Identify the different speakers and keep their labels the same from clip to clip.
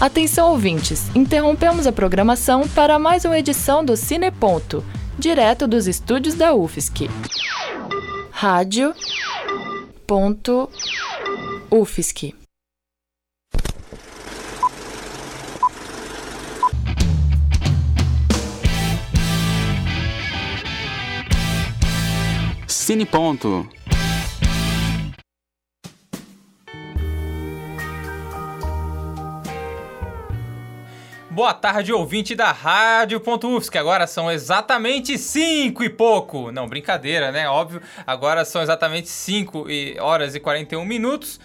Speaker 1: Atenção ouvintes, interrompemos a programação para mais uma edição do Cineponto, direto dos estúdios da UFSC. Rádio. Ponto. UFSC.
Speaker 2: Cine Ponto.
Speaker 3: Boa tarde, ouvinte da Rádio.UFSC, que agora são exatamente 5 e pouco. Não, brincadeira, né? Óbvio, agora são exatamente 5 horas e 41 minutos.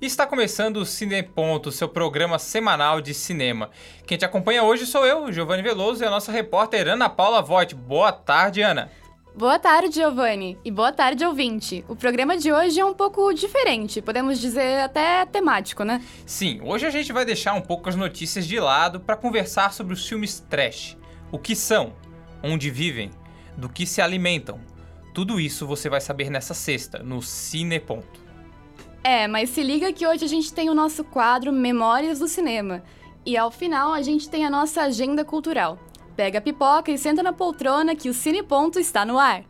Speaker 3: E está começando o Cine Ponto, seu programa semanal de cinema. Quem te acompanha hoje sou eu, Giovanni Veloso, e a nossa repórter Ana Paula Voigt. Boa tarde, Ana.
Speaker 4: Boa tarde, Giovanni, e boa tarde, ouvinte. O programa de hoje é um pouco diferente, podemos dizer até temático, né?
Speaker 3: Sim, hoje a gente vai deixar um pouco as notícias de lado para conversar sobre os filmes trash. O que são, onde vivem, do que se alimentam. Tudo isso você vai saber nessa sexta, no Cine Ponto.
Speaker 4: É, mas se liga que hoje a gente tem o nosso quadro Memórias do Cinema. E ao final a gente tem a nossa agenda cultural. Pega a pipoca e senta na poltrona que o Cine Ponto está no ar.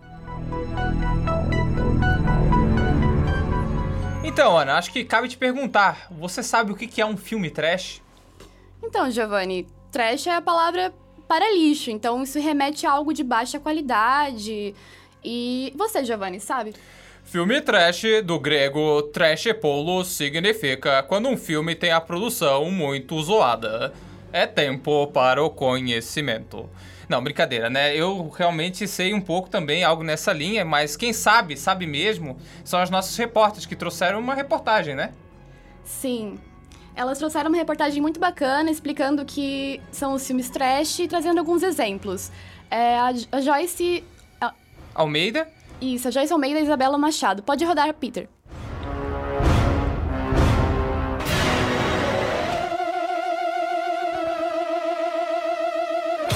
Speaker 3: Então, Ana, acho que cabe te perguntar: você sabe o que é um filme trash?
Speaker 4: Então, Giovanni, trash é a palavra para lixo, então isso remete a algo de baixa qualidade. E você, Giovanni, sabe?
Speaker 3: Filme trash, do grego trashepolo, significa quando um filme tem a produção muito zoada. É tempo para o conhecimento. Não, brincadeira, né? Eu realmente sei um pouco também algo nessa linha, mas quem sabe, sabe mesmo, são as nossas repórteres que trouxeram uma reportagem, né?
Speaker 4: Sim. Elas trouxeram uma reportagem muito bacana explicando que são os filmes trash e trazendo alguns exemplos. É, a, a Joyce. A...
Speaker 3: Almeida?
Speaker 4: Isso, a Joyce Almeida e a Isabela Machado. Pode rodar, Peter.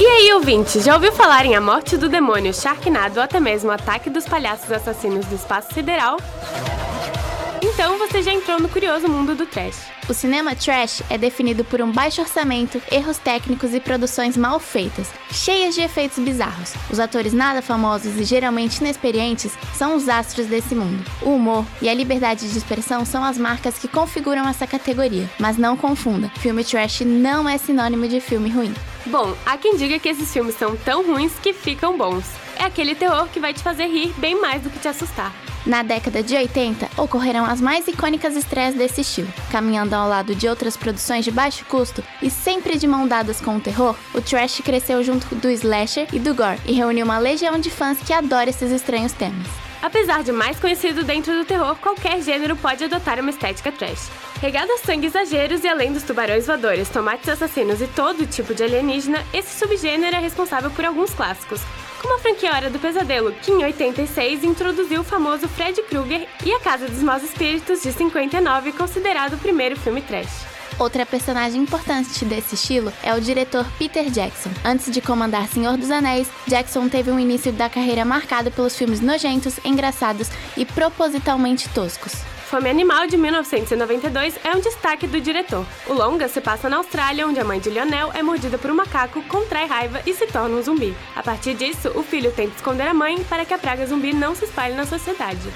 Speaker 5: E aí, ouvinte, já ouviu falar em A Morte do Demônio, Sharknado ou até mesmo o Ataque dos Palhaços Assassinos do Espaço Sideral? Então você já entrou no curioso mundo do trash.
Speaker 6: O cinema trash é definido por um baixo orçamento, erros técnicos e produções mal feitas, cheias de efeitos bizarros. Os atores nada famosos e geralmente inexperientes são os astros desse mundo. O humor e a liberdade de expressão são as marcas que configuram essa categoria. Mas não confunda, filme trash não é sinônimo de filme ruim.
Speaker 5: Bom, há quem diga que esses filmes são tão ruins que ficam bons. É aquele terror que vai te fazer rir bem mais do que te assustar.
Speaker 6: Na década de 80, ocorreram as mais icônicas estreias desse estilo. Caminhando ao lado de outras produções de baixo custo e sempre de mão dadas com o terror, o trash cresceu junto do slasher e do gore e reuniu uma legião de fãs que adora esses estranhos temas.
Speaker 5: Apesar de mais conhecido dentro do terror, qualquer gênero pode adotar uma estética trash. Regado a sangue exageros e além dos tubarões voadores, tomates assassinos e todo tipo de alienígena, esse subgênero é responsável por alguns clássicos, como a franquia Hora do Pesadelo, que em 86 introduziu o famoso Fred Krueger e A Casa dos Maus Espíritos, de 59, considerado o primeiro filme trash.
Speaker 6: Outra personagem importante desse estilo é o diretor Peter Jackson. Antes de comandar Senhor dos Anéis, Jackson teve um início da carreira marcado pelos filmes nojentos, engraçados e propositalmente toscos.
Speaker 5: Fome Animal, de 1992, é um destaque do diretor. O longa se passa na Austrália, onde a mãe de Lionel é mordida por um macaco, contrai raiva e se torna um zumbi. A partir disso, o filho tenta esconder a mãe para que a praga zumbi não se espalhe na sociedade.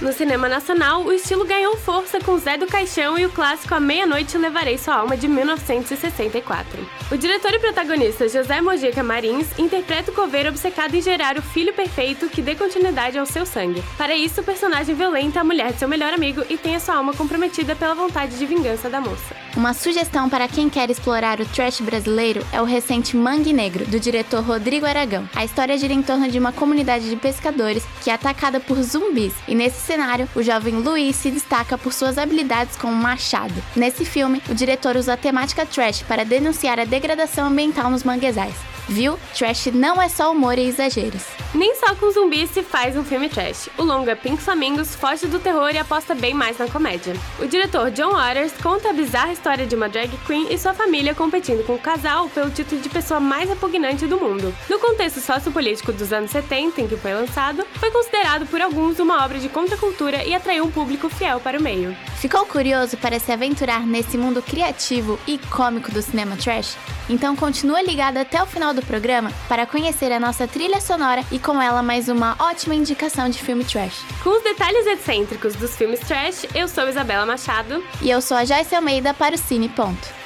Speaker 5: No cinema nacional, o estilo ganhou força com Zé do Caixão e o clássico A Meia-Noite Levarei Sua Alma de 1964. O diretor e protagonista José Mojica Marins interpreta o coveiro obcecado em gerar o filho perfeito que dê continuidade ao seu sangue. Para isso, o personagem violenta a mulher de seu melhor amigo e tem a sua alma comprometida pela vontade de vingança da moça.
Speaker 6: Uma sugestão para quem quer explorar o trash brasileiro é o recente Mangue Negro, do diretor Rodrigo Aragão. A história gira em torno de uma comunidade de pescadores que é atacada por zumbis, e nesse cenário, o jovem Luiz se destaca por suas habilidades com um machado. Nesse filme, o diretor usa a temática trash para denunciar a degradação ambiental nos manguezais. Viu? Trash não é só humor e exageros.
Speaker 5: Nem só com zumbis se faz um filme trash. O longa Pink Flamingos foge do terror e aposta bem mais na comédia. O diretor John Waters conta a bizarra história de uma drag queen e sua família competindo com o casal pelo título de pessoa mais repugnante do mundo. No contexto sociopolítico dos anos 70 em que foi lançado, foi considerado por alguns uma obra de contracultura e atraiu um público fiel para o meio.
Speaker 6: Ficou curioso para se aventurar nesse mundo criativo e cômico do cinema trash? Então continua ligado até o final do programa para conhecer a nossa trilha sonora e com ela mais uma ótima indicação de filme trash.
Speaker 5: Com os detalhes excêntricos dos filmes trash, eu sou Isabela Machado.
Speaker 6: E eu sou a Joyce Almeida para o Cine Ponto.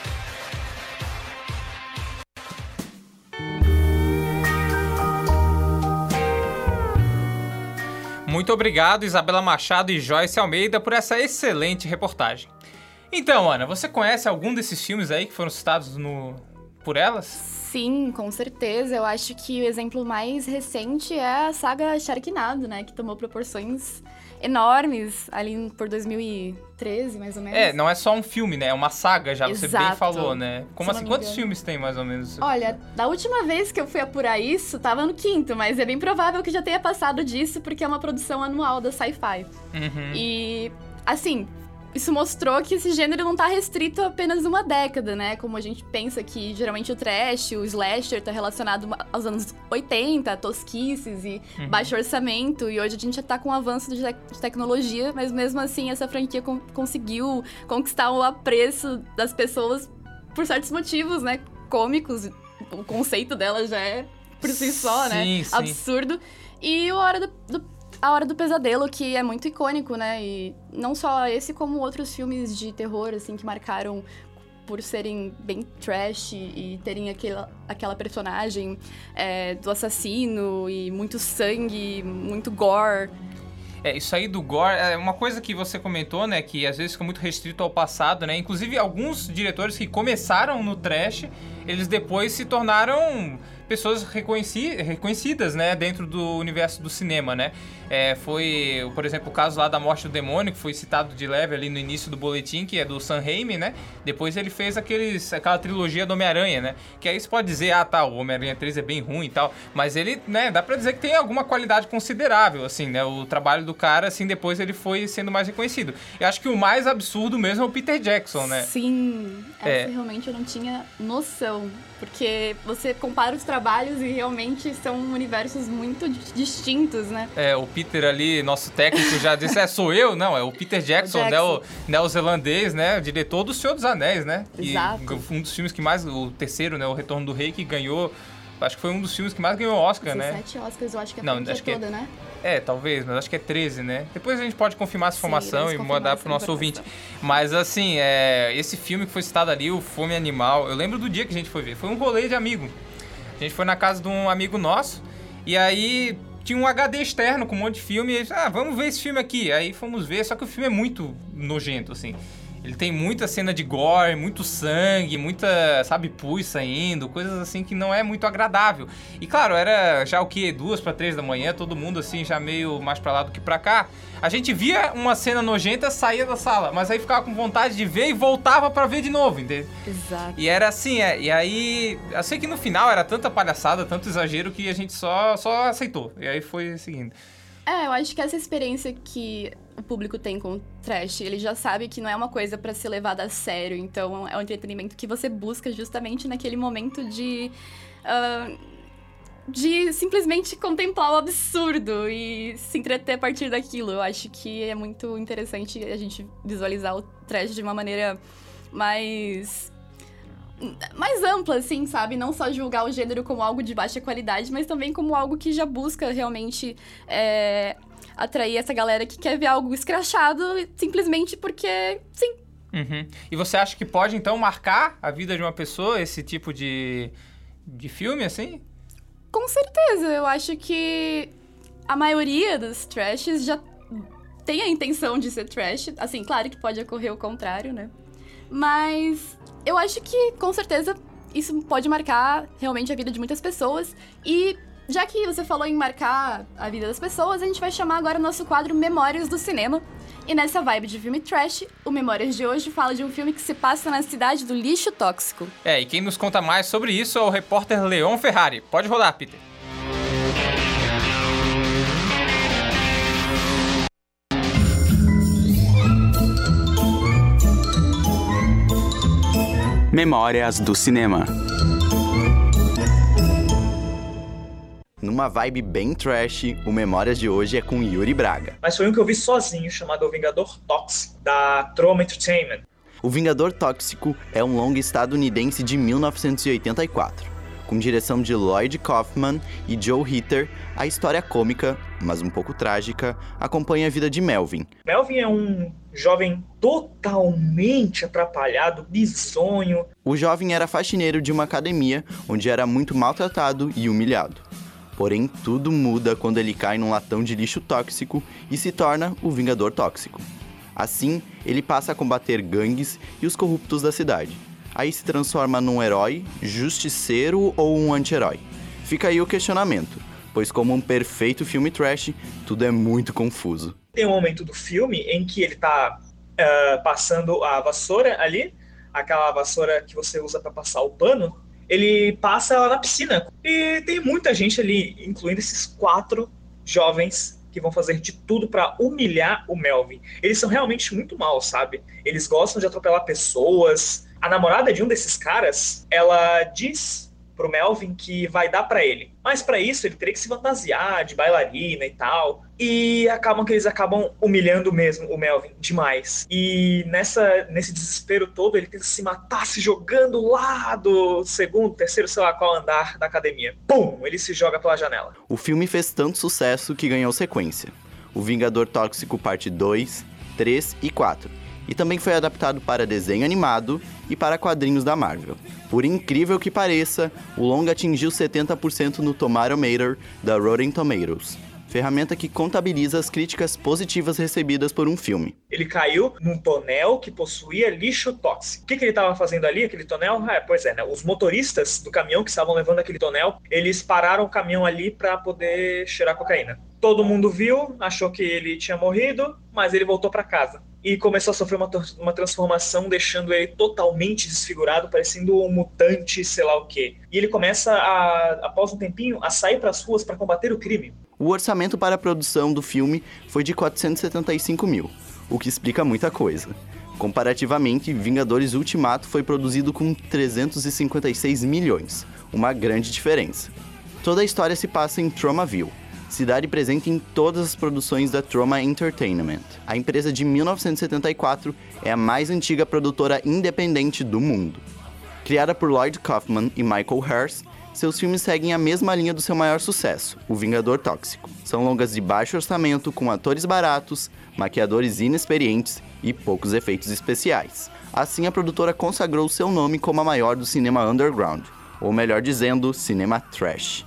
Speaker 3: Muito obrigado, Isabela Machado e Joyce Almeida, por essa excelente reportagem. Então, Ana, você conhece algum desses filmes aí que foram citados no... por elas?
Speaker 4: Sim, com certeza. Eu acho que o exemplo mais recente é a saga Sharknado, né? Que tomou proporções enormes ali por 2013, mais ou menos.
Speaker 3: É, não é só um filme, né? É uma saga já, você bem
Speaker 4: Exato.
Speaker 3: falou, né? Como
Speaker 4: Se
Speaker 3: assim? Quantos filmes tem mais ou menos?
Speaker 4: Olha, da última vez que eu fui apurar isso, tava no quinto, mas é bem provável que já tenha passado disso, porque é uma produção anual da Sci-Fi.
Speaker 3: Uhum.
Speaker 4: E, assim, isso mostrou que esse gênero não tá restrito a apenas uma década, né? Como a gente pensa que geralmente o trash, o slasher tá relacionado aos anos 80, tosquices e
Speaker 3: Uhum.
Speaker 4: baixo orçamento. E hoje a gente já tá com o avanço de, tec- de tecnologia, mas mesmo assim essa franquia con- conseguiu conquistar o apreço das pessoas por certos motivos, né? Cômicos. O conceito dela já é por si só, né?
Speaker 3: Sim, sim.
Speaker 4: Absurdo. E o Hora do, do- a Hora do Pesadelo, que é muito icônico, né? E não só esse, como outros filmes de terror, assim, que marcaram por serem bem trash e terem aquela, aquela personagem é, do assassino e muito sangue, muito gore.
Speaker 3: É, isso aí do gore é uma coisa que você comentou, né? Que às vezes fica muito restrito ao passado, né? Inclusive, alguns diretores que começaram no trash, eles depois se tornaram pessoas reconheci reconhecidas, né? Dentro do universo do cinema, né? É, foi, por exemplo, o caso lá da Morte do Demônio, que foi citado de leve ali no início do boletim, que é do Sam Raimi, né? Depois ele fez aqueles, aquela trilogia do Homem-Aranha, né? Que aí você pode dizer, ah, tá, o Homem-Aranha 3 é bem ruim e tal, mas ele, né, dá pra dizer que tem alguma qualidade considerável, assim, né? O trabalho do cara, assim, depois ele foi sendo mais reconhecido. Eu acho que o mais absurdo mesmo é o Peter Jackson, né?
Speaker 4: Sim,
Speaker 3: É.
Speaker 4: realmente eu não tinha noção. Porque você compara os trabalhos e realmente são universos muito di- distintos, né?
Speaker 3: É, o Peter ali, nosso técnico, já disse, é, sou eu? Não, é o Peter Jackson,
Speaker 4: Jackson.
Speaker 3: neo- neozelandês, né? O diretor do Senhor dos Anéis, né?
Speaker 4: Exato.
Speaker 3: um dos filmes que mais, o terceiro, né? O Retorno do Rei, que ganhou, acho que foi um dos filmes que mais ganhou Oscar, né?
Speaker 4: 17 Oscars, eu acho que é a
Speaker 3: Não, acho que é-
Speaker 4: toda, né?
Speaker 3: É, talvez, mas acho que é 13, né? Depois a gente pode confirmar essa
Speaker 4: Sim,
Speaker 3: informação
Speaker 4: iremos
Speaker 3: e mandar pro nosso ouvinte. Mas assim, é, esse filme que foi citado ali, o Fome Animal, eu lembro do dia que a gente foi ver. Foi um rolê de amigo. A gente foi na casa de um amigo nosso e aí tinha um HD externo com um monte de filme. E ah, vamos ver esse filme aqui. Aí fomos ver, só que o filme é muito nojento, assim. Ele tem muita cena de gore, muito sangue, muita, sabe, pus saindo, coisas assim que não é muito agradável. E claro, era já o que? Duas para três da manhã, todo mundo assim, já meio mais pra lá do que pra cá. A gente via uma cena nojenta, saía da sala, mas aí ficava com vontade de ver e voltava pra ver de novo, entendeu?
Speaker 4: Exato.
Speaker 3: E era assim, é. E aí, eu sei que no final era tanta palhaçada, tanto exagero que a gente só, só aceitou. E aí foi seguindo.
Speaker 4: É, eu acho que essa experiência que o público tem com o trash, ele já sabe que não é uma coisa pra ser levada a sério. Então, é um entretenimento que você busca justamente naquele momento de. ah, de simplesmente contemplar o absurdo e se entreter a partir daquilo. Eu acho que é muito interessante a gente visualizar o trash de uma maneira mais mais ampla, assim, sabe? Não só julgar o gênero como algo de baixa qualidade, mas também como algo que já busca realmente é, atrair essa galera que quer ver algo escrachado simplesmente porque, sim.
Speaker 3: Uhum. E você acha que pode, então, marcar a vida de uma pessoa, esse tipo de, de filme, assim?
Speaker 4: Com certeza, eu acho que a maioria dos trashes já tem a intenção de ser trash. Assim, claro que pode ocorrer o contrário, né? Mas eu acho que, com certeza, isso pode marcar realmente a vida de muitas pessoas. E já que você falou em marcar a vida das pessoas, a gente vai chamar agora o nosso quadro Memórias do Cinema, E nessa vibe de filme trash, o Memórias de hoje fala de um filme que se passa na cidade do lixo tóxico.
Speaker 3: É, e quem nos conta mais sobre isso é o repórter Leon Ferrari. Pode rodar, Peter.
Speaker 2: Memórias do Cinema.
Speaker 7: Numa vibe bem trash, o Memórias de hoje é com Yuri Braga.
Speaker 8: Mas foi um que eu vi sozinho, chamado O Vingador Tox, da Troma Entertainment.
Speaker 7: O Vingador Tóxico é um longa estadunidense de 1984. Com direção de Lloyd Kaufman e Joe Hitter, a história cômica, mas um pouco trágica, acompanha a vida de Melvin.
Speaker 8: Melvin é um jovem totalmente atrapalhado, bizonho.
Speaker 7: O jovem era faxineiro de uma academia onde era muito maltratado e humilhado. Porém, tudo muda quando ele cai num latão de lixo tóxico e se torna o Vingador Tóxico. Assim, ele passa a combater gangues e os corruptos da cidade. Aí se transforma num herói, justiceiro ou um anti-herói. Fica aí o questionamento, pois como um perfeito filme trash, tudo é muito confuso.
Speaker 8: Tem um momento do filme em que ele tá uh, passando a vassoura ali, aquela vassoura que você usa para passar o pano, ele passa ela na piscina. E tem muita gente ali, incluindo esses quatro jovens que vão fazer de tudo para humilhar o Melvin. Eles são realmente muito maus, sabe? Eles gostam de atropelar pessoas. A namorada de um desses caras, ela diz pro Melvin que vai dar para ele. Mas para isso ele teria que se fantasiar de bailarina e tal. E acabam que eles acabam humilhando mesmo o Melvin demais. E nessa nesse desespero todo ele tenta se matar se jogando lá do segundo, terceiro, sei lá qual andar da academia. Pum, ele se joga pela janela.
Speaker 7: O filme fez tanto sucesso que ganhou sequência. O Vingador Tóxico Parte 2, 3 e 4 e também foi adaptado para desenho animado e para quadrinhos da Marvel. Por incrível que pareça, o longa atingiu 70% no Tomatometer da Rotten Tomatoes, ferramenta que contabiliza as críticas positivas recebidas por um filme.
Speaker 8: Ele caiu num tonel que possuía lixo tóxico. O que, que ele estava fazendo ali, aquele tonel? Ah, pois é, né? Os motoristas do caminhão que estavam levando aquele tonel, eles pararam o caminhão ali para poder cheirar cocaína. Todo mundo viu, achou que ele tinha morrido, mas ele voltou para casa e começou a sofrer uma, uma transformação, deixando ele totalmente desfigurado, parecendo um mutante, sei lá o quê. E ele começa, a, após um tempinho, a sair para as ruas para combater o crime.
Speaker 7: O orçamento para a produção do filme foi de 475 mil, o que explica muita coisa. Comparativamente, Vingadores Ultimato foi produzido com 356 milhões, uma grande diferença. Toda a história se passa em Tromaville, cidade presente em todas as produções da Troma Entertainment. A empresa de 1974 é a mais antiga produtora independente do mundo. Criada por Lloyd Kaufman e Michael Hurst, seus filmes seguem a mesma linha do seu maior sucesso, O Vingador Tóxico. São longas de baixo orçamento, com atores baratos, maquiadores inexperientes e poucos efeitos especiais. Assim, a produtora consagrou seu nome como a maior do cinema underground, ou melhor dizendo, cinema trash.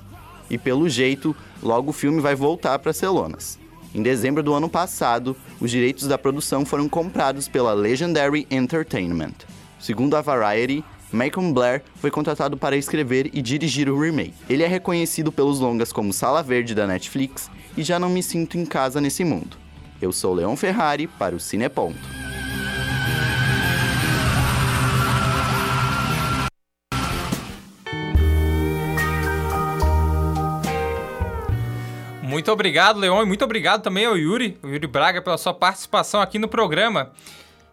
Speaker 7: E pelo jeito, logo o filme vai voltar para Celonas. Em dezembro do ano passado, os direitos da produção foram comprados pela Legendary Entertainment. Segundo a Variety, Malcolm Blair foi contratado para escrever e dirigir o remake. Ele é reconhecido pelos longas como Sala Verde da Netflix e já não me sinto em casa nesse mundo. Eu sou Leon Ferrari para o Cineponto.
Speaker 3: Muito obrigado, Leon, e muito obrigado também ao Yuri, o Yuri Braga, pela sua participação aqui no programa.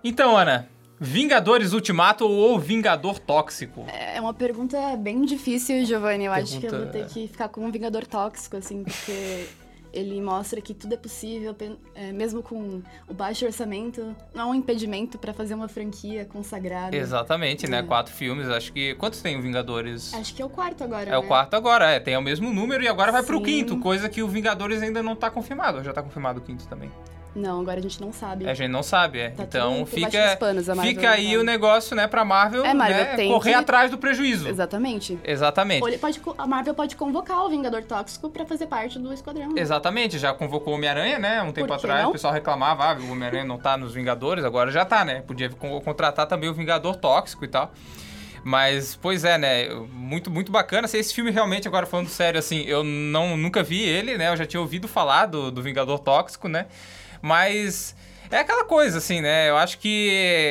Speaker 3: Então, Ana, Vingadores Ultimato ou Vingador Tóxico?
Speaker 4: É uma pergunta bem difícil, Giovanni. Eu
Speaker 3: Pergunta...
Speaker 4: acho que eu vou ter que ficar com um Vingador Tóxico, assim, porque ele mostra que tudo é possível, é, mesmo com o baixo orçamento, não é um impedimento para fazer uma franquia consagrada.
Speaker 3: Exatamente, né?
Speaker 4: É.
Speaker 3: Quatro filmes, acho que. Quantos tem o Vingadores?
Speaker 4: Acho que é o quarto agora.
Speaker 3: É
Speaker 4: né?
Speaker 3: o quarto agora, é. Tem o mesmo número e agora vai pro quinto, coisa que o Vingadores ainda não tá confirmado. Já tá confirmado o quinto também.
Speaker 4: Não, agora a gente não sabe.
Speaker 3: A gente não sabe, é.
Speaker 4: Tá
Speaker 3: então fica,
Speaker 4: panos,
Speaker 3: fica aí o negócio, né, pra Marvel,
Speaker 4: É, Marvel
Speaker 3: né, correr
Speaker 4: que-
Speaker 3: atrás do prejuízo.
Speaker 4: Exatamente.
Speaker 3: Exatamente.
Speaker 4: Ele pode, a Marvel pode convocar o Vingador Tóxico pra fazer parte do esquadrão. né?
Speaker 3: Exatamente, já convocou o Homem-Aranha, né? Um tempo atrás
Speaker 4: não?
Speaker 3: o pessoal reclamava, ah, o Homem-Aranha não tá nos Vingadores, agora já tá, né? Podia con- contratar também o Vingador Tóxico e tal. Mas, pois é, né? Muito, muito bacana. Esse filme realmente, agora falando sério, assim, eu não, nunca vi ele, né? Eu já tinha ouvido falar do, do Vingador Tóxico, né? Mas é aquela coisa, assim, né? Eu acho que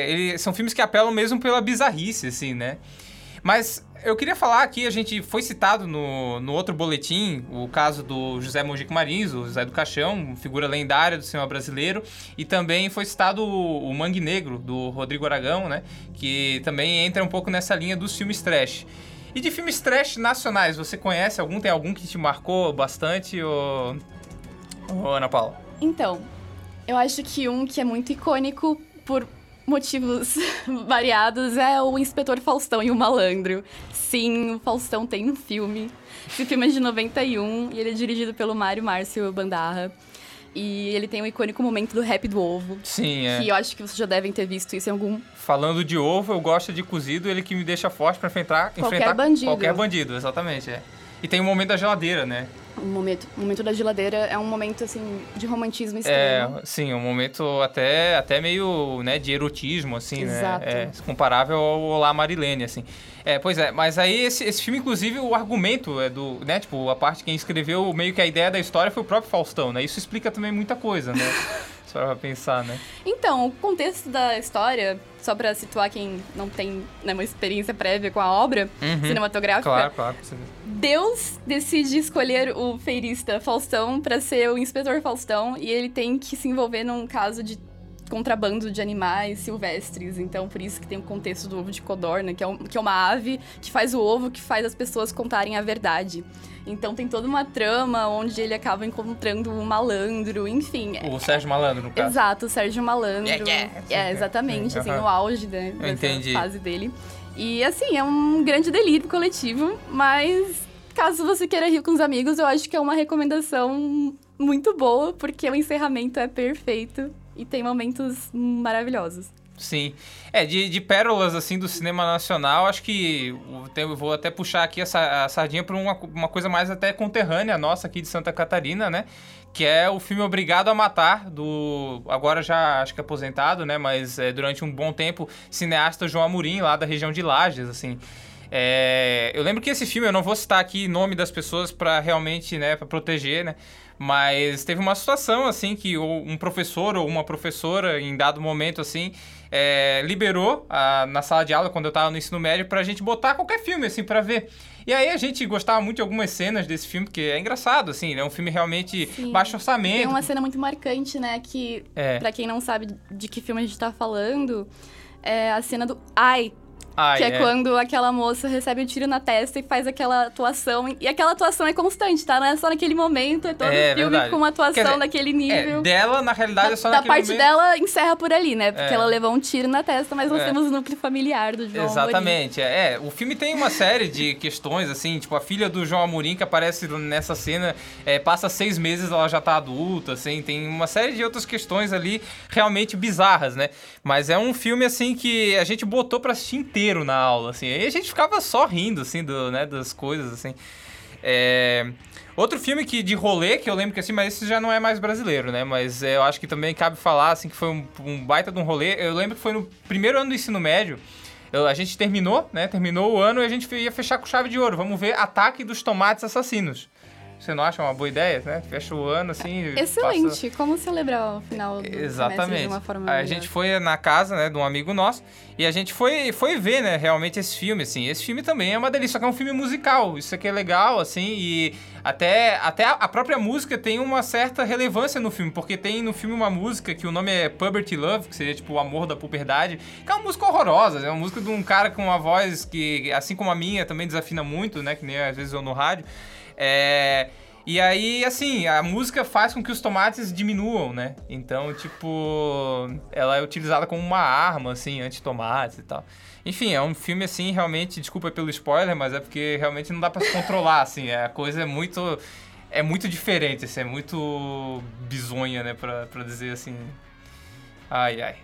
Speaker 3: eles são filmes que apelam mesmo pela bizarrice, assim, né? Mas eu queria falar aqui, a gente foi citado no, no outro boletim, o caso do José Mojico Marins, o José do Caixão, figura lendária do cinema brasileiro, e também foi citado o, o Mangue Negro, do Rodrigo Aragão, né? Que também entra um pouco nessa linha dos filmes trash. E de filmes trash nacionais, você conhece algum? Tem algum que te marcou bastante, ou, ou Ana Paula?
Speaker 4: Então, eu acho que um que é muito icônico por motivos variados é o Inspetor Faustão e o Malandro. Sim, o Faustão tem um filme. Esse filme é de 91 e ele é dirigido pelo Mário Márcio Bandarra. E ele tem o icônico momento do rap do ovo.
Speaker 3: Sim, é.
Speaker 4: Que eu acho que vocês já devem ter visto isso em algum.
Speaker 3: Falando de ovo, eu gosto de cozido, ele que me deixa forte pra enfrentar,
Speaker 4: Qualquer
Speaker 3: enfrentar
Speaker 4: bandido.
Speaker 3: qualquer bandido, exatamente, é. E tem o momento da geladeira, né?
Speaker 4: O momento, o momento da geladeira é um momento, assim, de romantismo extremo.
Speaker 3: É, sim, um momento até, até meio, né, de erotismo, assim,
Speaker 4: Exato.
Speaker 3: né? É, comparável ao Olá Marilene, assim. É, pois é, mas aí esse, esse filme, inclusive, o argumento é do, né, tipo, a parte quem escreveu meio que a ideia da história foi o próprio Faustão, né? Isso explica também muita coisa, né? Se for pra pensar, né?
Speaker 4: Então, o contexto da história, só pra situar quem não tem né, uma experiência prévia com a obra
Speaker 3: Uhum.
Speaker 4: cinematográfica,
Speaker 3: Claro, claro.
Speaker 4: Deus decide escolher o feirista Faustão pra ser o inspetor Faustão e ele tem que se envolver num caso de contrabando de animais silvestres. Então, por isso que tem o contexto do ovo de codorna, que é, um- que é uma ave que faz o ovo que faz as pessoas contarem a verdade. Então, tem toda uma trama onde ele acaba encontrando um malandro, enfim. é-
Speaker 3: O Sérgio Malandro, no caso.
Speaker 4: Exato, o Sérgio Malandro.
Speaker 3: Yeah, yeah.
Speaker 4: É, exatamente,
Speaker 3: Sim,
Speaker 4: assim,
Speaker 3: aham.
Speaker 4: no auge né,
Speaker 3: entendi.
Speaker 4: fase dele. E assim, é um grande delírio coletivo, mas caso você queira rir com os amigos, eu acho que é uma recomendação muito boa, porque o encerramento é perfeito e tem momentos maravilhosos.
Speaker 3: Sim. É, de, de pérolas, assim, do cinema nacional, acho que eu vou até puxar aqui essa, a sardinha para uma, uma coisa mais até conterrânea nossa aqui de Santa Catarina, né? Que é o filme Obrigado a Matar, do agora já acho que aposentado, né? Mas é, durante um bom tempo, cineasta João Amorim, lá da região de Lages, assim. É, eu lembro que esse filme, eu não vou citar aqui nome das pessoas para realmente, né, para proteger, né? Mas teve uma situação, assim, que um professor ou uma professora, em dado momento, assim, é, liberou a- na sala de aula, quando eu tava no ensino médio, pra gente botar qualquer filme, assim, pra ver. E aí a gente gostava muito de algumas cenas desse filme, porque é engraçado, assim, é um filme realmente
Speaker 4: Sim.
Speaker 3: baixo
Speaker 4: Tem
Speaker 3: orçamento.
Speaker 4: uma cena muito marcante, né, que,
Speaker 3: É.
Speaker 4: pra quem não sabe de que filme a gente tá falando, é a cena do Ai,
Speaker 3: Ai,
Speaker 4: que é, quando aquela moça recebe o tiro na testa e faz aquela atuação. E aquela atuação é constante, tá? Não é só naquele momento, é todo
Speaker 3: É,
Speaker 4: o filme
Speaker 3: verdade.
Speaker 4: com uma atuação
Speaker 3: dizer,
Speaker 4: daquele
Speaker 3: É,
Speaker 4: nível.
Speaker 3: dela, na realidade,
Speaker 4: da
Speaker 3: é só
Speaker 4: da
Speaker 3: naquele
Speaker 4: parte
Speaker 3: momento...
Speaker 4: dela encerra por ali, né? Porque
Speaker 3: É.
Speaker 4: ela levou um tiro na testa, mas nós
Speaker 3: É.
Speaker 4: temos o núcleo familiar do João Amorim.
Speaker 3: Exatamente, é, é. O filme tem uma série de questões, assim, tipo, a filha do João Amorim que aparece nessa cena, é, passa seis meses, ela já tá adulta, assim, tem uma série de outras questões ali realmente bizarras, né? Mas é um filme, assim, que a gente botou pra assistir inteiro na aula, assim, aí a gente ficava só rindo, assim, do, né, das coisas, assim. É... Outro filme que de rolê, que eu lembro que assim, mas esse já não é mais brasileiro, né? Mas é, eu acho que também cabe falar, assim, que foi um, um baita de um rolê. Eu lembro que foi no primeiro ano do ensino médio. eu- a gente terminou, né? Terminou o ano e a gente ia fechar com chave de ouro. Vamos ver Ataque dos Tomates Assassinos. Você não acha uma boa ideia, né? Fecha o ano assim. passa-
Speaker 4: Excelente. Como celebrar o final do
Speaker 3: Exatamente.
Speaker 4: de uma forma
Speaker 3: a
Speaker 4: melhor?
Speaker 3: gente foi na casa, né, de um amigo nosso e a gente foi, foi ver, né, realmente esse filme, assim. Esse filme também é uma delícia, só que é um filme musical. Isso aqui é legal, assim, e até, até a própria música tem uma certa relevância no filme, porque tem no filme uma música que o nome é Puberty Love, que seria tipo o amor da puberdade, que é uma música horrorosa, é uma música de um cara com uma voz que, assim como a minha, também desafina muito, né, que nem às vezes eu no rádio. É... E aí, assim, a música faz com que os tomates diminuam, né? Então, tipo, ela é utilizada como uma arma, assim, anti-tomates e tal. Enfim, é um filme, assim, realmente, desculpa pelo spoiler, mas é porque realmente não dá pra se controlar, assim. A coisa é muito. É muito diferente, assim, é muito bizonha, né? Pra, pra dizer assim. Ai, ai.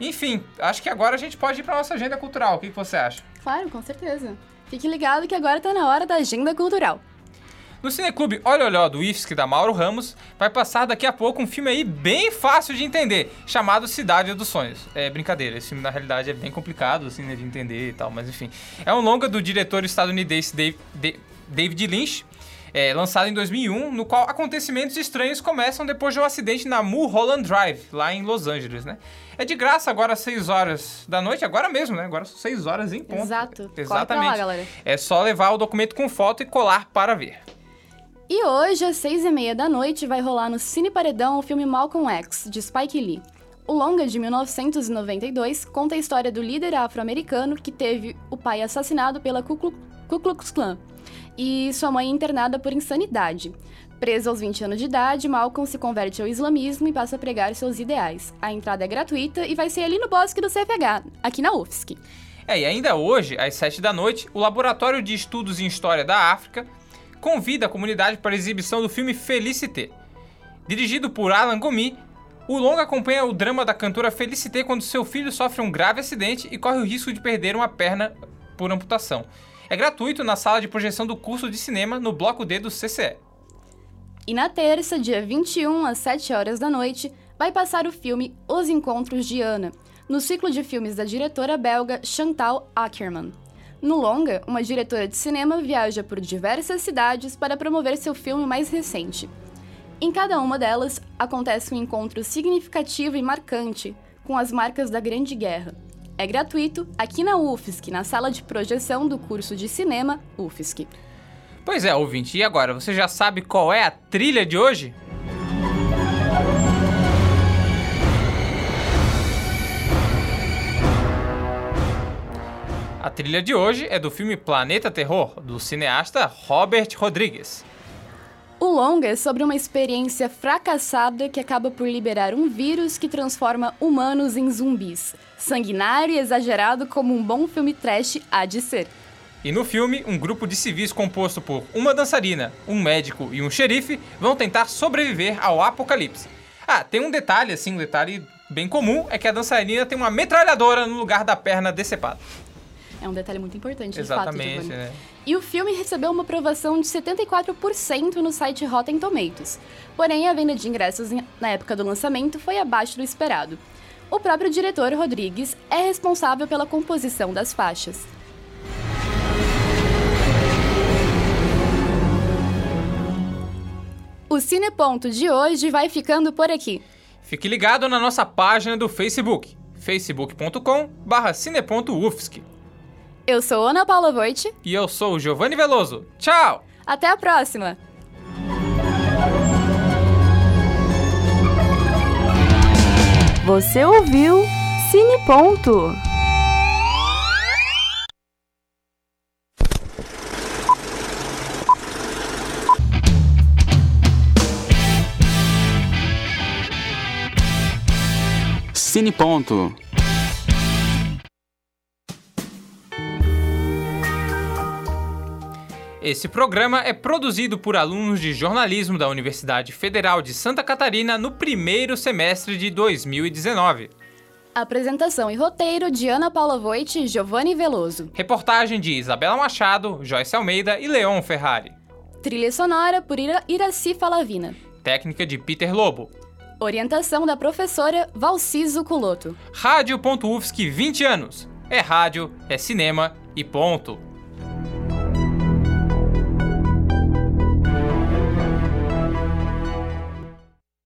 Speaker 3: Enfim, acho que agora a gente pode ir pra nossa agenda cultural. O que, que você acha?
Speaker 4: Claro, com certeza. Fique ligado que agora tá na hora da agenda cultural.
Speaker 3: No Cineclube Olha Olhó do IFSC da Mauro Ramos, vai passar daqui a pouco um filme aí bem fácil de entender, chamado Cidade dos Sonhos. É brincadeira, esse filme na realidade é bem complicado assim, né, de entender e tal, mas enfim. É um longa do diretor estadunidense Dave- Da- David Lynch. é, lançado em 2001, no qual acontecimentos estranhos começam depois de um acidente na Mulholland Drive, lá em Los Angeles, né? É de graça agora às 6 horas da noite, agora mesmo, né? Agora são 6 horas em ponto.
Speaker 4: Exato.
Speaker 3: Exatamente.
Speaker 4: lá, galera.
Speaker 3: É só levar o documento com foto e colar para ver.
Speaker 4: E hoje, às seis e meia da noite, vai rolar no Cine Paredão o filme Malcolm X, de Spike Lee. O longa, de 1992, conta a história do líder afro-americano que teve o pai assassinado pela Ku Klux- Klan e sua mãe internada por insanidade. Preso aos 20 anos de idade, Malcolm se converte ao islamismo e passa a pregar seus ideais. A entrada é gratuita e vai ser ali no bosque do CFH, aqui na UFSC.
Speaker 3: É, e ainda hoje, às 7 da noite, o Laboratório de Estudos em História da África convida a comunidade para a exibição do filme Felicité. Dirigido por Alan Gomi, o longa acompanha o drama da cantora Felicité quando seu filho sofre um grave acidente e corre o risco de perder uma perna por amputação. É gratuito na sala de projeção do curso de cinema no bloco D do CCE.
Speaker 4: E na terça, dia 21, às 7 horas da noite, vai passar o filme Os Encontros de Ana, no ciclo de filmes da diretora belga Chantal Ackerman. No longa, uma diretora de cinema viaja por diversas cidades para promover seu filme mais recente. Em cada uma delas, acontece um encontro significativo e marcante com as marcas da Grande Guerra. É gratuito aqui na UFSC, na sala de projeção do curso de cinema UFSC.
Speaker 3: Pois é, ouvinte, e agora, você já sabe qual é a trilha de hoje? Trilha de hoje é do filme Planeta Terror, do cineasta Robert Rodrigues.
Speaker 4: O longa é sobre uma experiência fracassada que acaba por liberar um vírus que transforma humanos em zumbis. Sanguinário e exagerado como um bom filme trash há de ser.
Speaker 3: E no filme, um grupo de civis composto por uma dançarina, um médico e um xerife vão tentar sobreviver ao apocalipse. Ah, tem um detalhe, assim, um detalhe bem comum, é que a dançarina tem uma metralhadora no lugar da perna decepada.
Speaker 4: É um detalhe muito importante, de
Speaker 3: Exatamente,
Speaker 4: fato,
Speaker 3: né?
Speaker 4: E o filme recebeu uma aprovação de 74% no site Rotten Tomatoes. Porém, a venda de ingressos na época do lançamento foi abaixo do esperado. O próprio diretor, Rodrigues, é responsável pela composição das faixas. O Cineponto de hoje vai ficando por aqui.
Speaker 3: Fique ligado na nossa página do Facebook, facebook.com.br cine.ufsc.
Speaker 4: Eu sou Ana Paula Voit.
Speaker 3: E eu sou o Giovanni Veloso. Tchau!
Speaker 4: Até a próxima!
Speaker 1: Você ouviu Cine Ponto.
Speaker 2: Cine Ponto.
Speaker 3: Esse programa é produzido por alunos de jornalismo da Universidade Federal de Santa Catarina no primeiro semestre de 2019.
Speaker 4: Apresentação e roteiro de Ana Paula Voit e Giovanni Veloso.
Speaker 3: Reportagem de Isabela Machado, Joyce Almeida e Leon Ferrari.
Speaker 4: Trilha sonora por Ira Iraci Falavina.
Speaker 3: Técnica de Peter Lobo.
Speaker 4: Orientação da professora Valciso Culoto.
Speaker 3: Rádio.UFSC 20 anos. É rádio, é cinema e ponto.